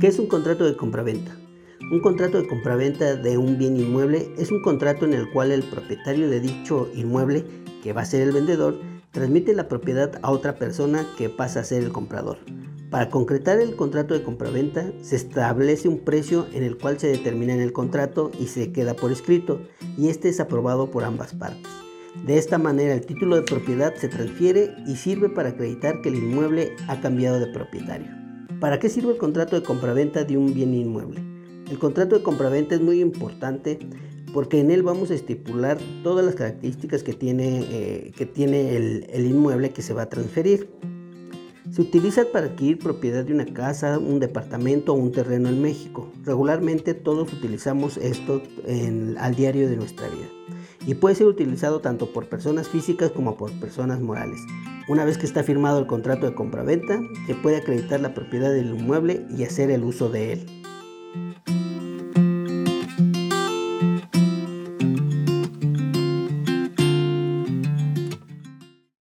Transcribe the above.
¿Qué es un contrato de compraventa? Un contrato de compraventa de un bien inmueble es un contrato en el cual el propietario de dicho inmueble, que va a ser el vendedor, transmite la propiedad a otra persona que pasa a ser el comprador. Para concretar el contrato de compraventa se establece un precio en el cual se determina en el contrato y se queda por escrito y este es aprobado por ambas partes. De esta manera el título de propiedad se transfiere y sirve para acreditar que el inmueble ha cambiado de propietario. ¿Para qué sirve el contrato de compraventa de un bien inmueble? El contrato de compraventa es muy importante porque en él vamos a estipular todas las características que tiene, eh, que tiene el, el inmueble que se va a transferir. Se utiliza para adquirir propiedad de una casa, un departamento o un terreno en México. Regularmente todos utilizamos esto al diario de nuestra vida. Y puede ser utilizado tanto por personas físicas como por personas morales. Una vez que está firmado el contrato de compraventa, se puede acreditar la propiedad del inmueble y hacer el uso de él.